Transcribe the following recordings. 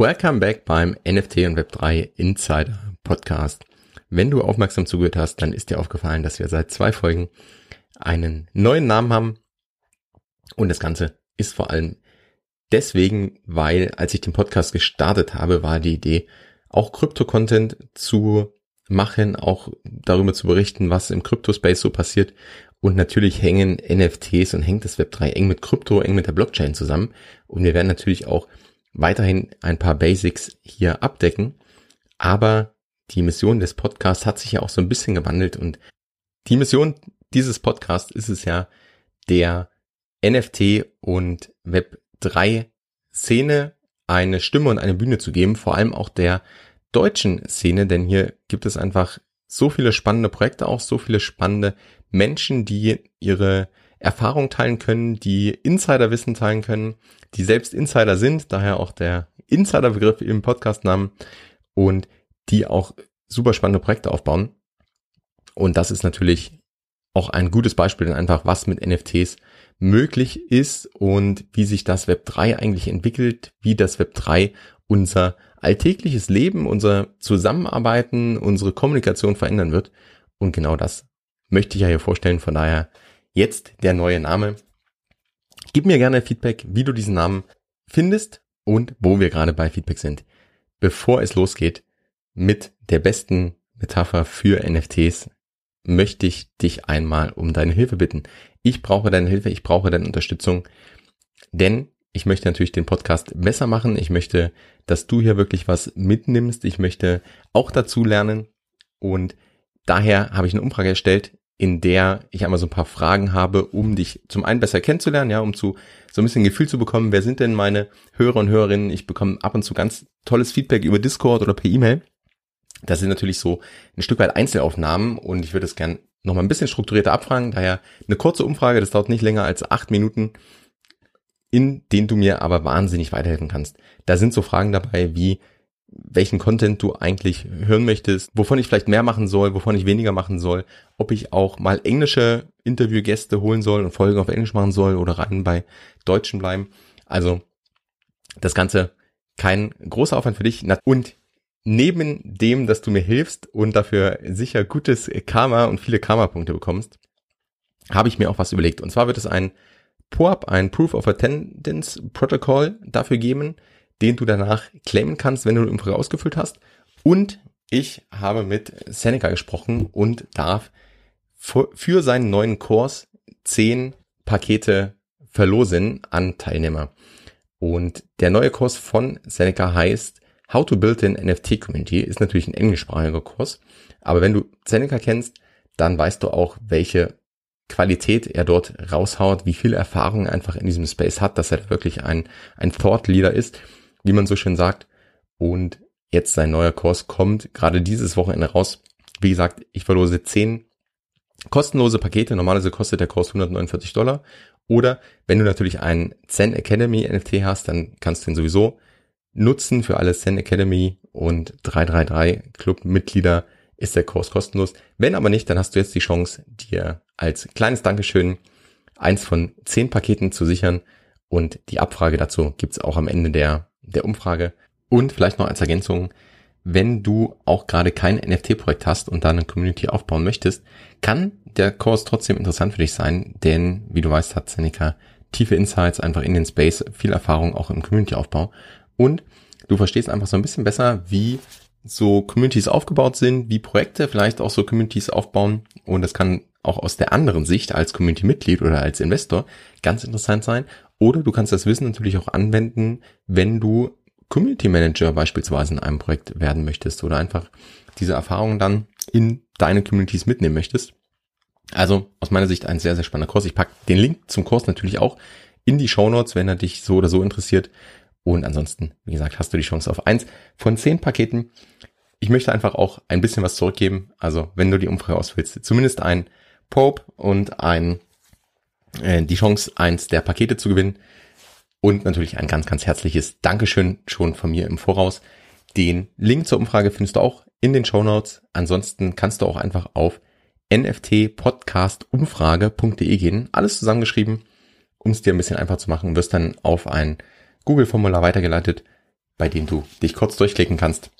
Welcome back beim NFT und Web3 Insider Podcast. Wenn du aufmerksam zugehört hast, dann ist dir aufgefallen, dass wir seit zwei Folgen einen neuen Namen haben. Und das Ganze ist vor allem deswegen, weil als ich den Podcast gestartet habe, war die Idee, auch Krypto-Content zu machen, auch darüber zu berichten, was im Krypto-Space so passiert. Und natürlich hängen NFTs und hängt das Web3 eng mit Krypto, eng mit der Blockchain zusammen. Und wir werden natürlich auch weiterhin ein paar Basics hier abdecken. Aber die Mission des Podcasts hat sich ja auch so ein bisschen gewandelt und die Mission dieses Podcasts ist es ja, der NFT und Web3 Szene eine Stimme und eine Bühne zu geben, vor allem auch der deutschen Szene, denn hier gibt es einfach so viele spannende Projekte, auch so viele spannende Menschen, die ihre Erfahrung teilen können, die Insiderwissen teilen können, die selbst Insider sind, daher auch der Insiderbegriff im Podcastnamen und die auch super spannende Projekte aufbauen. Und das ist natürlich auch ein gutes Beispiel, denn einfach was mit NFTs möglich ist und wie sich das Web 3 eigentlich entwickelt, wie das Web 3 unser alltägliches Leben, unser Zusammenarbeiten, unsere Kommunikation verändern wird. Und genau das möchte ich ja hier vorstellen. Von daher jetzt der neue Name. Gib mir gerne Feedback, wie du diesen Namen findest und wo wir gerade bei Feedback sind. Bevor es losgeht mit der besten Metapher für NFTs, möchte ich dich einmal um deine Hilfe bitten. Ich brauche deine Hilfe, ich brauche deine Unterstützung, denn ich möchte natürlich den Podcast besser machen. Ich möchte, dass du hier wirklich was mitnimmst. Ich möchte auch dazu lernen und daher habe ich eine Umfrage erstellt, in der ich einmal so ein paar Fragen habe, um dich zum einen besser kennenzulernen, ja, um zu so ein bisschen Gefühl zu bekommen, wer sind denn meine Hörer und Hörerinnen? Ich bekomme ab und zu ganz tolles Feedback über Discord oder per E-Mail. Das sind natürlich so ein Stück weit Einzelaufnahmen und ich würde es gern noch mal ein bisschen strukturierter abfragen. Daher eine kurze Umfrage, das dauert nicht länger als acht Minuten, in denen du mir aber wahnsinnig weiterhelfen kannst. Da sind so Fragen dabei wie, welchen Content du eigentlich hören möchtest, wovon ich vielleicht mehr machen soll, wovon ich weniger machen soll, ob ich auch mal englische Interviewgäste holen soll und Folgen auf Englisch machen soll oder rein bei Deutschen bleiben. Also das Ganze kein großer Aufwand für dich. Und neben dem, dass du mir hilfst und dafür sicher gutes Karma und viele Karma-Punkte bekommst, habe ich mir auch was überlegt. Und zwar wird es ein POAP, ein Proof of Attendance Protocol dafür geben, den du danach claimen kannst, wenn du eine Umfrage ausgefüllt hast. Und ich habe mit Seneca gesprochen und darf für seinen neuen Kurs zehn Pakete verlosen an Teilnehmer. Und der neue Kurs von Seneca heißt How to Build an NFT Community, ist natürlich ein englischsprachiger Kurs. Aber wenn du Seneca kennst, dann weißt du auch, welche Qualität er dort raushaut, wie viel Erfahrung er einfach in diesem Space hat, dass er wirklich ein, ein Thought Leader ist wie man so schön sagt. Und jetzt sein neuer Kurs kommt gerade dieses Wochenende raus. Wie gesagt, ich verlose zehn kostenlose Pakete. Normalerweise kostet der Kurs 149 Dollar. Oder wenn du natürlich einen Zen Academy NFT hast, dann kannst du ihn sowieso nutzen für alle Zen Academy und 333 Club Mitglieder ist der Kurs kostenlos. Wenn aber nicht, dann hast du jetzt die Chance, dir als kleines Dankeschön eins von zehn Paketen zu sichern. Und die Abfrage dazu gibt's auch am Ende der der Umfrage. Und vielleicht noch als Ergänzung, wenn du auch gerade kein NFT-Projekt hast und da eine Community aufbauen möchtest, kann der Kurs trotzdem interessant für dich sein, denn wie du weißt, hat Seneca tiefe Insights einfach in den Space, viel Erfahrung auch im Community-Aufbau und du verstehst einfach so ein bisschen besser, wie so Communities aufgebaut sind, wie Projekte vielleicht auch so Communities aufbauen und das kann auch aus der anderen Sicht als Community-Mitglied oder als Investor ganz interessant sein oder du kannst das Wissen natürlich auch anwenden, wenn du Community Manager beispielsweise in einem Projekt werden möchtest oder einfach diese Erfahrungen dann in deine Communities mitnehmen möchtest. Also aus meiner Sicht ein sehr, sehr spannender Kurs. Ich packe den Link zum Kurs natürlich auch in die Show Notes, wenn er dich so oder so interessiert. Und ansonsten, wie gesagt, hast du die Chance auf eins von zehn Paketen. Ich möchte einfach auch ein bisschen was zurückgeben. Also wenn du die Umfrage ausfüllst, zumindest ein Pope und ein äh, die Chance, eins der Pakete zu gewinnen. Und natürlich ein ganz, ganz herzliches Dankeschön schon von mir im Voraus. Den Link zur Umfrage findest du auch in den Show Notes. Ansonsten kannst du auch einfach auf nftpodcastumfrage.de gehen. Alles zusammengeschrieben, um es dir ein bisschen einfach zu machen. Wirst dann auf ein Google-Formular weitergeleitet, bei dem du dich kurz durchklicken kannst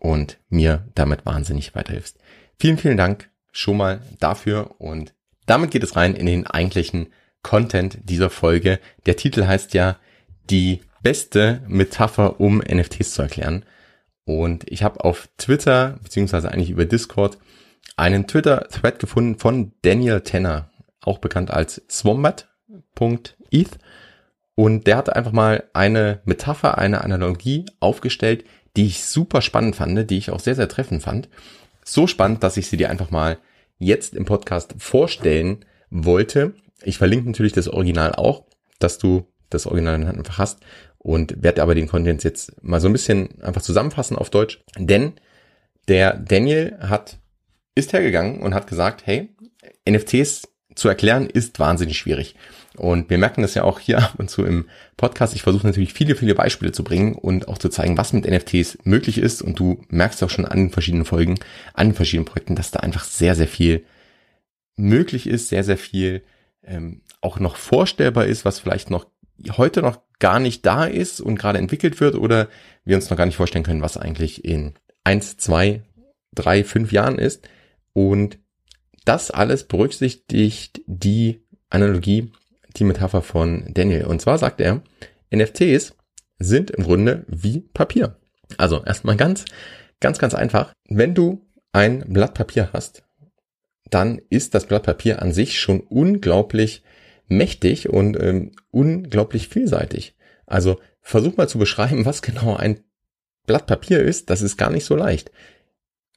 und mir damit wahnsinnig weiterhilfst. Vielen, vielen Dank schon mal dafür und damit geht es rein in den eigentlichen Content dieser Folge. Der Titel heißt ja die beste Metapher, um NFTs zu erklären. Und ich habe auf Twitter, beziehungsweise eigentlich über Discord, einen Twitter-Thread gefunden von Daniel Tenner, auch bekannt als swombat.eth. Und der hat einfach mal eine Metapher, eine Analogie aufgestellt, die ich super spannend fand, die ich auch sehr, sehr treffend fand. So spannend, dass ich sie dir einfach mal jetzt im Podcast vorstellen wollte. Ich verlinke natürlich das Original auch, dass du das Original einfach hast und werde aber den Content jetzt mal so ein bisschen einfach zusammenfassen auf Deutsch. Denn der Daniel hat, ist hergegangen und hat gesagt, hey, NFTs zu erklären ist wahnsinnig schwierig. Und wir merken das ja auch hier ab und zu im Podcast. Ich versuche natürlich viele, viele Beispiele zu bringen und auch zu zeigen, was mit NFTs möglich ist. Und du merkst auch schon an den verschiedenen Folgen, an den verschiedenen Projekten, dass da einfach sehr, sehr viel möglich ist, sehr, sehr viel ähm, auch noch vorstellbar ist, was vielleicht noch heute noch gar nicht da ist und gerade entwickelt wird oder wir uns noch gar nicht vorstellen können, was eigentlich in eins, zwei, drei, fünf Jahren ist. Und das alles berücksichtigt die Analogie, die Metapher von Daniel. Und zwar sagt er, NFTs sind im Grunde wie Papier. Also erstmal ganz, ganz, ganz einfach. Wenn du ein Blatt Papier hast, dann ist das Blatt Papier an sich schon unglaublich mächtig und ähm, unglaublich vielseitig. Also versuch mal zu beschreiben, was genau ein Blatt Papier ist. Das ist gar nicht so leicht.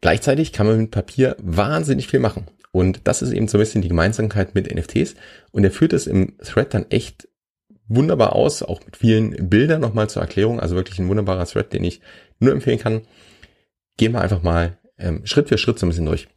Gleichzeitig kann man mit Papier wahnsinnig viel machen. Und das ist eben so ein bisschen die Gemeinsamkeit mit NFTs. Und er führt es im Thread dann echt wunderbar aus, auch mit vielen Bildern nochmal zur Erklärung. Also wirklich ein wunderbarer Thread, den ich nur empfehlen kann. Gehen wir einfach mal ähm, Schritt für Schritt so ein bisschen durch.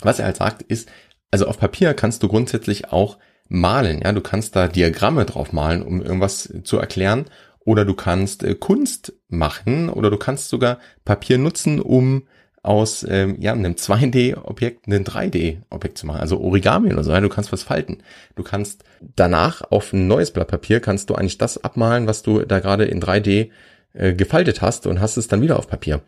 Was er halt sagt, ist, also auf Papier kannst du grundsätzlich auch malen. Ja, du kannst da Diagramme drauf malen, um irgendwas zu erklären. Oder du kannst äh, Kunst machen oder du kannst sogar Papier nutzen, um aus ähm, ja, einem 2D-Objekt ein 3D-Objekt zu machen. Also Origami oder so. Ja, du kannst was falten. Du kannst danach auf ein neues Blatt Papier kannst du eigentlich das abmalen, was du da gerade in 3D äh, gefaltet hast und hast es dann wieder auf Papier.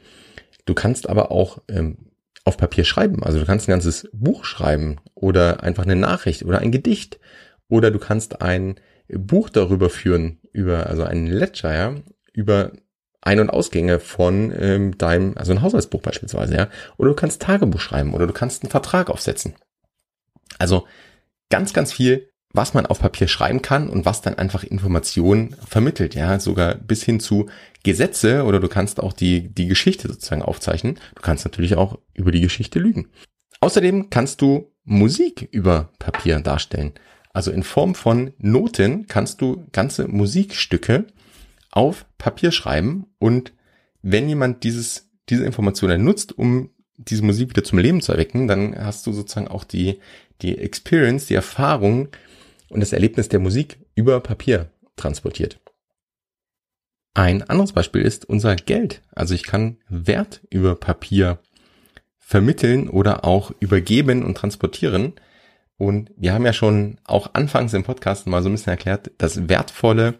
Du kannst aber auch ähm, auf Papier schreiben. Also du kannst ein ganzes Buch schreiben oder einfach eine Nachricht oder ein Gedicht oder du kannst ein Buch darüber führen, über, also ein Ledger, ja, über Ein- und Ausgänge von ähm, deinem, also ein Haushaltsbuch beispielsweise, ja. Oder du kannst Tagebuch schreiben oder du kannst einen Vertrag aufsetzen. Also ganz, ganz viel was man auf Papier schreiben kann und was dann einfach Informationen vermittelt, ja, sogar bis hin zu Gesetze oder du kannst auch die, die Geschichte sozusagen aufzeichnen. Du kannst natürlich auch über die Geschichte lügen. Außerdem kannst du Musik über Papier darstellen. Also in Form von Noten kannst du ganze Musikstücke auf Papier schreiben und wenn jemand dieses, diese Informationen nutzt, um diese Musik wieder zum Leben zu erwecken, dann hast du sozusagen auch die, die Experience, die Erfahrung, und das Erlebnis der Musik über Papier transportiert. Ein anderes Beispiel ist unser Geld. Also ich kann Wert über Papier vermitteln oder auch übergeben und transportieren. Und wir haben ja schon auch anfangs im Podcast mal so ein bisschen erklärt, das Wertvolle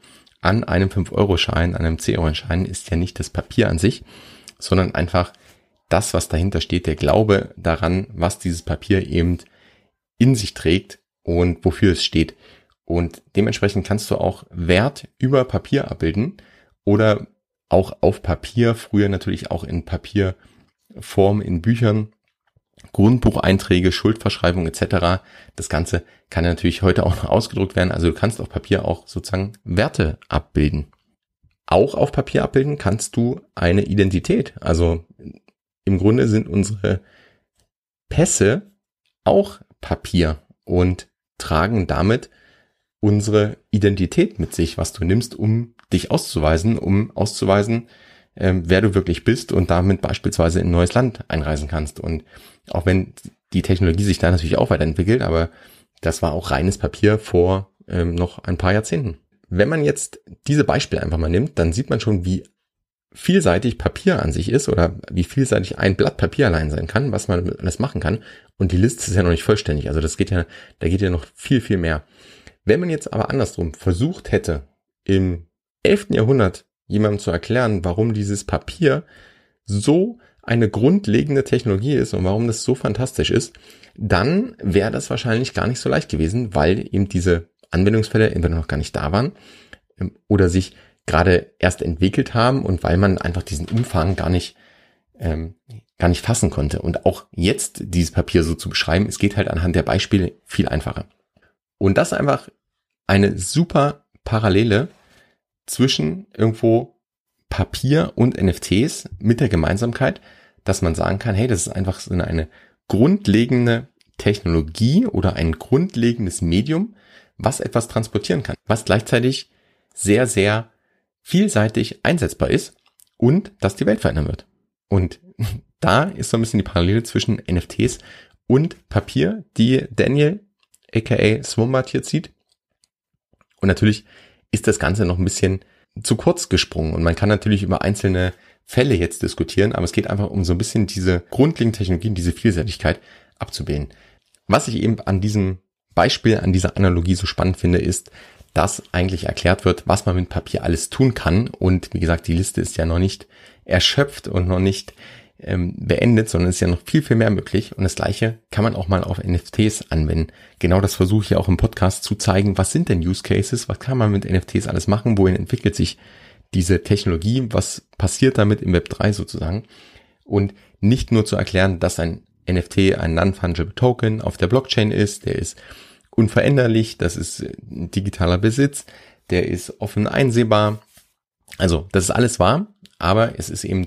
an einem 5-Euro-Schein, an einem 10-Euro-Schein ist ja nicht das Papier an sich, sondern einfach das, was dahinter steht, der Glaube daran, was dieses Papier eben in sich trägt und wofür es steht. Und dementsprechend kannst du auch Wert über Papier abbilden oder auch auf Papier, früher natürlich auch in Papierform in Büchern, Grundbucheinträge, Schuldverschreibung etc. Das Ganze kann natürlich heute auch noch ausgedruckt werden. Also du kannst auf Papier auch sozusagen Werte abbilden. Auch auf Papier abbilden kannst du eine Identität. Also im Grunde sind unsere Pässe auch Papier und tragen damit unsere Identität mit sich, was du nimmst, um dich auszuweisen, um auszuweisen, ähm, wer du wirklich bist und damit beispielsweise in ein neues Land einreisen kannst. Und auch wenn die Technologie sich da natürlich auch weiterentwickelt, aber das war auch reines Papier vor ähm, noch ein paar Jahrzehnten. Wenn man jetzt diese Beispiele einfach mal nimmt, dann sieht man schon, wie vielseitig Papier an sich ist oder wie vielseitig ein Blatt Papier allein sein kann, was man alles machen kann. Und die Liste ist ja noch nicht vollständig. Also das geht ja, da geht ja noch viel, viel mehr. Wenn man jetzt aber andersrum versucht hätte, im 11. Jahrhundert jemandem zu erklären, warum dieses Papier so eine grundlegende Technologie ist und warum das so fantastisch ist, dann wäre das wahrscheinlich gar nicht so leicht gewesen, weil eben diese Anwendungsfälle entweder noch gar nicht da waren ähm, oder sich gerade erst entwickelt haben und weil man einfach diesen Umfang gar nicht ähm, gar nicht fassen konnte. Und auch jetzt dieses Papier so zu beschreiben, es geht halt anhand der Beispiele viel einfacher. Und das einfach eine super Parallele zwischen irgendwo Papier und NFTs mit der Gemeinsamkeit, dass man sagen kann, hey, das ist einfach so eine grundlegende Technologie oder ein grundlegendes Medium, was etwas transportieren kann, was gleichzeitig sehr, sehr vielseitig einsetzbar ist und das die Welt verändern wird. Und da ist so ein bisschen die Parallele zwischen NFTs und Papier, die Daniel, aka Swombat hier zieht. Und natürlich ist das Ganze noch ein bisschen zu kurz gesprungen und man kann natürlich über einzelne Fälle jetzt diskutieren, aber es geht einfach um so ein bisschen diese grundlegenden Technologien, diese Vielseitigkeit abzubilden. Was ich eben an diesem Beispiel, an dieser Analogie so spannend finde, ist, dass eigentlich erklärt wird, was man mit Papier alles tun kann. Und wie gesagt, die Liste ist ja noch nicht erschöpft und noch nicht ähm, beendet, sondern es ist ja noch viel, viel mehr möglich. Und das gleiche kann man auch mal auf NFTs anwenden. Genau das versuche ich ja auch im Podcast zu zeigen. Was sind denn Use Cases? Was kann man mit NFTs alles machen? Wohin entwickelt sich diese Technologie? Was passiert damit im Web 3 sozusagen? Und nicht nur zu erklären, dass ein NFT ein Non-Fungible Token auf der Blockchain ist, der ist unveränderlich, das ist digitaler Besitz, der ist offen einsehbar. Also, das ist alles wahr, aber es ist eben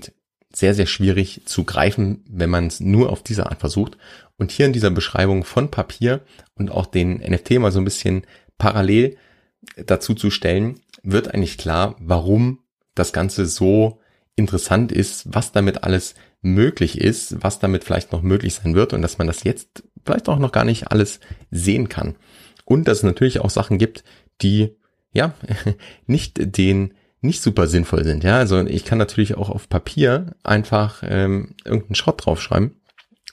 sehr, sehr schwierig zu greifen, wenn man es nur auf diese Art versucht. Und hier in dieser Beschreibung von Papier und auch den NFT mal so ein bisschen parallel dazu zu stellen, wird eigentlich klar, warum das Ganze so interessant ist, was damit alles möglich ist, was damit vielleicht noch möglich sein wird und dass man das jetzt vielleicht auch noch gar nicht alles sehen kann. Und dass es natürlich auch Sachen gibt, die ja nicht den nicht super sinnvoll sind. Ja, also ich kann natürlich auch auf Papier einfach ähm, irgendeinen Schrott draufschreiben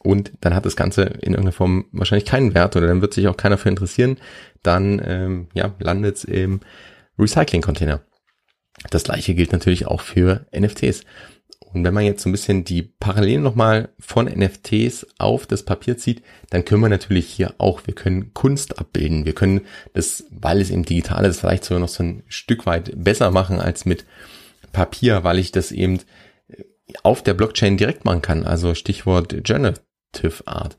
und dann hat das Ganze in irgendeiner Form wahrscheinlich keinen Wert oder dann wird sich auch keiner für interessieren. Dann ähm, ja, landet es im Recycling-Container. Das gleiche gilt natürlich auch für NFTs. Und wenn man jetzt so ein bisschen die Parallelen nochmal von NFTs auf das Papier zieht, dann können wir natürlich hier auch, wir können Kunst abbilden. Wir können das, weil es eben digital ist, vielleicht sogar noch so ein Stück weit besser machen als mit Papier, weil ich das eben auf der Blockchain direkt machen kann. Also Stichwort Generative Art.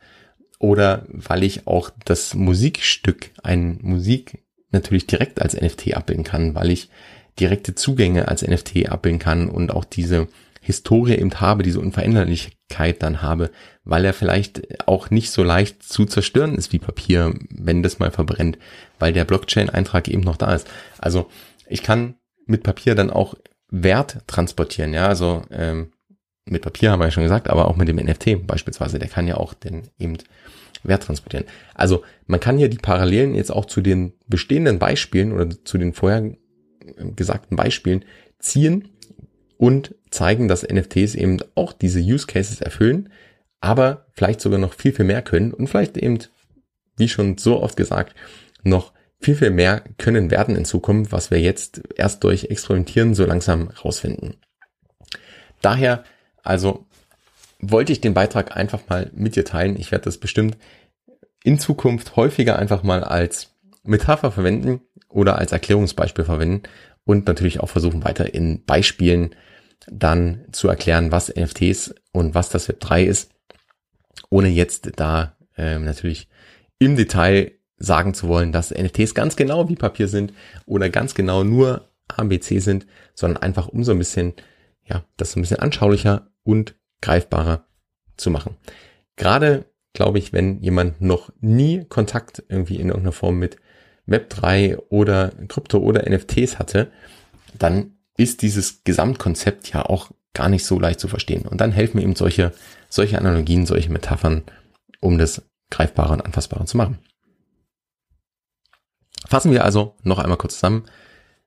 Oder weil ich auch das Musikstück, ein Musik natürlich direkt als NFT abbilden kann, weil ich direkte Zugänge als NFT abbilden kann und auch diese Historie eben habe, diese Unveränderlichkeit dann habe, weil er vielleicht auch nicht so leicht zu zerstören ist wie Papier, wenn das mal verbrennt, weil der Blockchain-Eintrag eben noch da ist. Also ich kann mit Papier dann auch Wert transportieren, ja, also ähm, mit Papier haben wir ja schon gesagt, aber auch mit dem NFT beispielsweise, der kann ja auch den eben Wert transportieren. Also man kann hier die Parallelen jetzt auch zu den bestehenden Beispielen oder zu den vorher gesagten Beispielen ziehen und zeigen, dass NFTs eben auch diese Use Cases erfüllen, aber vielleicht sogar noch viel, viel mehr können und vielleicht eben, wie schon so oft gesagt, noch viel, viel mehr können werden in Zukunft, was wir jetzt erst durch Experimentieren so langsam rausfinden. Daher also wollte ich den Beitrag einfach mal mit dir teilen. Ich werde das bestimmt in Zukunft häufiger einfach mal als Metapher verwenden oder als Erklärungsbeispiel verwenden und natürlich auch versuchen weiter in Beispielen dann zu erklären, was NFTs und was das Web 3 ist, ohne jetzt da ähm, natürlich im Detail sagen zu wollen, dass NFTs ganz genau wie Papier sind oder ganz genau nur ABC sind, sondern einfach um so ein bisschen, ja, das so ein bisschen anschaulicher und greifbarer zu machen. Gerade glaube ich, wenn jemand noch nie Kontakt irgendwie in irgendeiner Form mit Web3 oder Krypto oder NFTs hatte, dann ist dieses Gesamtkonzept ja auch gar nicht so leicht zu verstehen. Und dann helfen eben solche, solche Analogien, solche Metaphern, um das greifbarer und anfassbarer zu machen. Fassen wir also noch einmal kurz zusammen.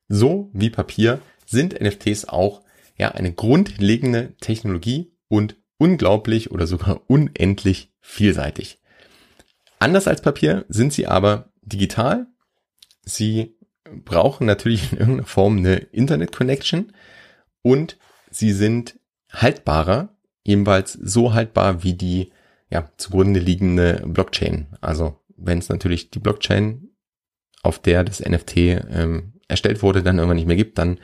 So wie Papier sind NFTs auch ja eine grundlegende Technologie und unglaublich oder sogar unendlich vielseitig. Anders als Papier sind sie aber digital. Sie brauchen natürlich in irgendeiner Form eine Internet-Connection und sie sind haltbarer, ebenfalls so haltbar wie die ja, zugrunde liegende Blockchain. Also wenn es natürlich die Blockchain, auf der das NFT ähm, erstellt wurde, dann irgendwann nicht mehr gibt, dann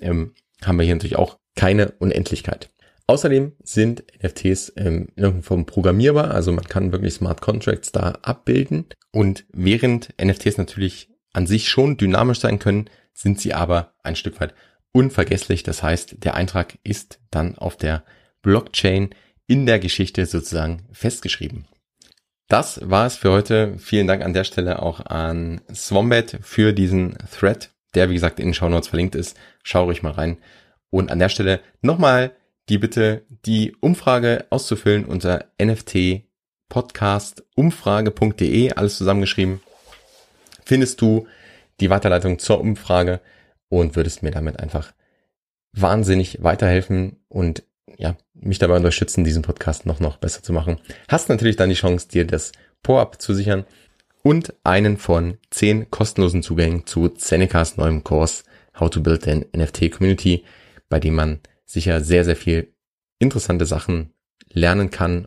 ähm, haben wir hier natürlich auch keine Unendlichkeit. Außerdem sind NFTs ähm, in irgendeiner Form programmierbar, also man kann wirklich Smart Contracts da abbilden. Und während NFTs natürlich an sich schon dynamisch sein können, sind sie aber ein Stück weit unvergesslich. Das heißt, der Eintrag ist dann auf der Blockchain in der Geschichte sozusagen festgeschrieben. Das war es für heute. Vielen Dank an der Stelle auch an Swombat für diesen Thread, der wie gesagt in den Show verlinkt ist. Schau ruhig mal rein. Und an der Stelle nochmal die Bitte, die Umfrage auszufüllen unter nftpodcastumfrage.de, alles zusammengeschrieben. Findest du die Weiterleitung zur Umfrage und würdest mir damit einfach wahnsinnig weiterhelfen und ja, mich dabei unterstützen, diesen Podcast noch, noch besser zu machen. Hast natürlich dann die Chance, dir das Po-Up zu sichern und einen von zehn kostenlosen Zugängen zu Senecas neuem Kurs How to Build an NFT Community, bei dem man sicher sehr, sehr viel interessante Sachen lernen kann.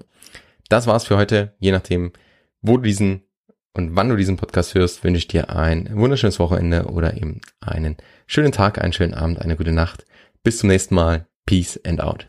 Das war's für heute. Je nachdem, wo du diesen und wann du diesen Podcast hörst, wünsche ich dir ein wunderschönes Wochenende oder eben einen schönen Tag, einen schönen Abend, eine gute Nacht. Bis zum nächsten Mal. Peace and out.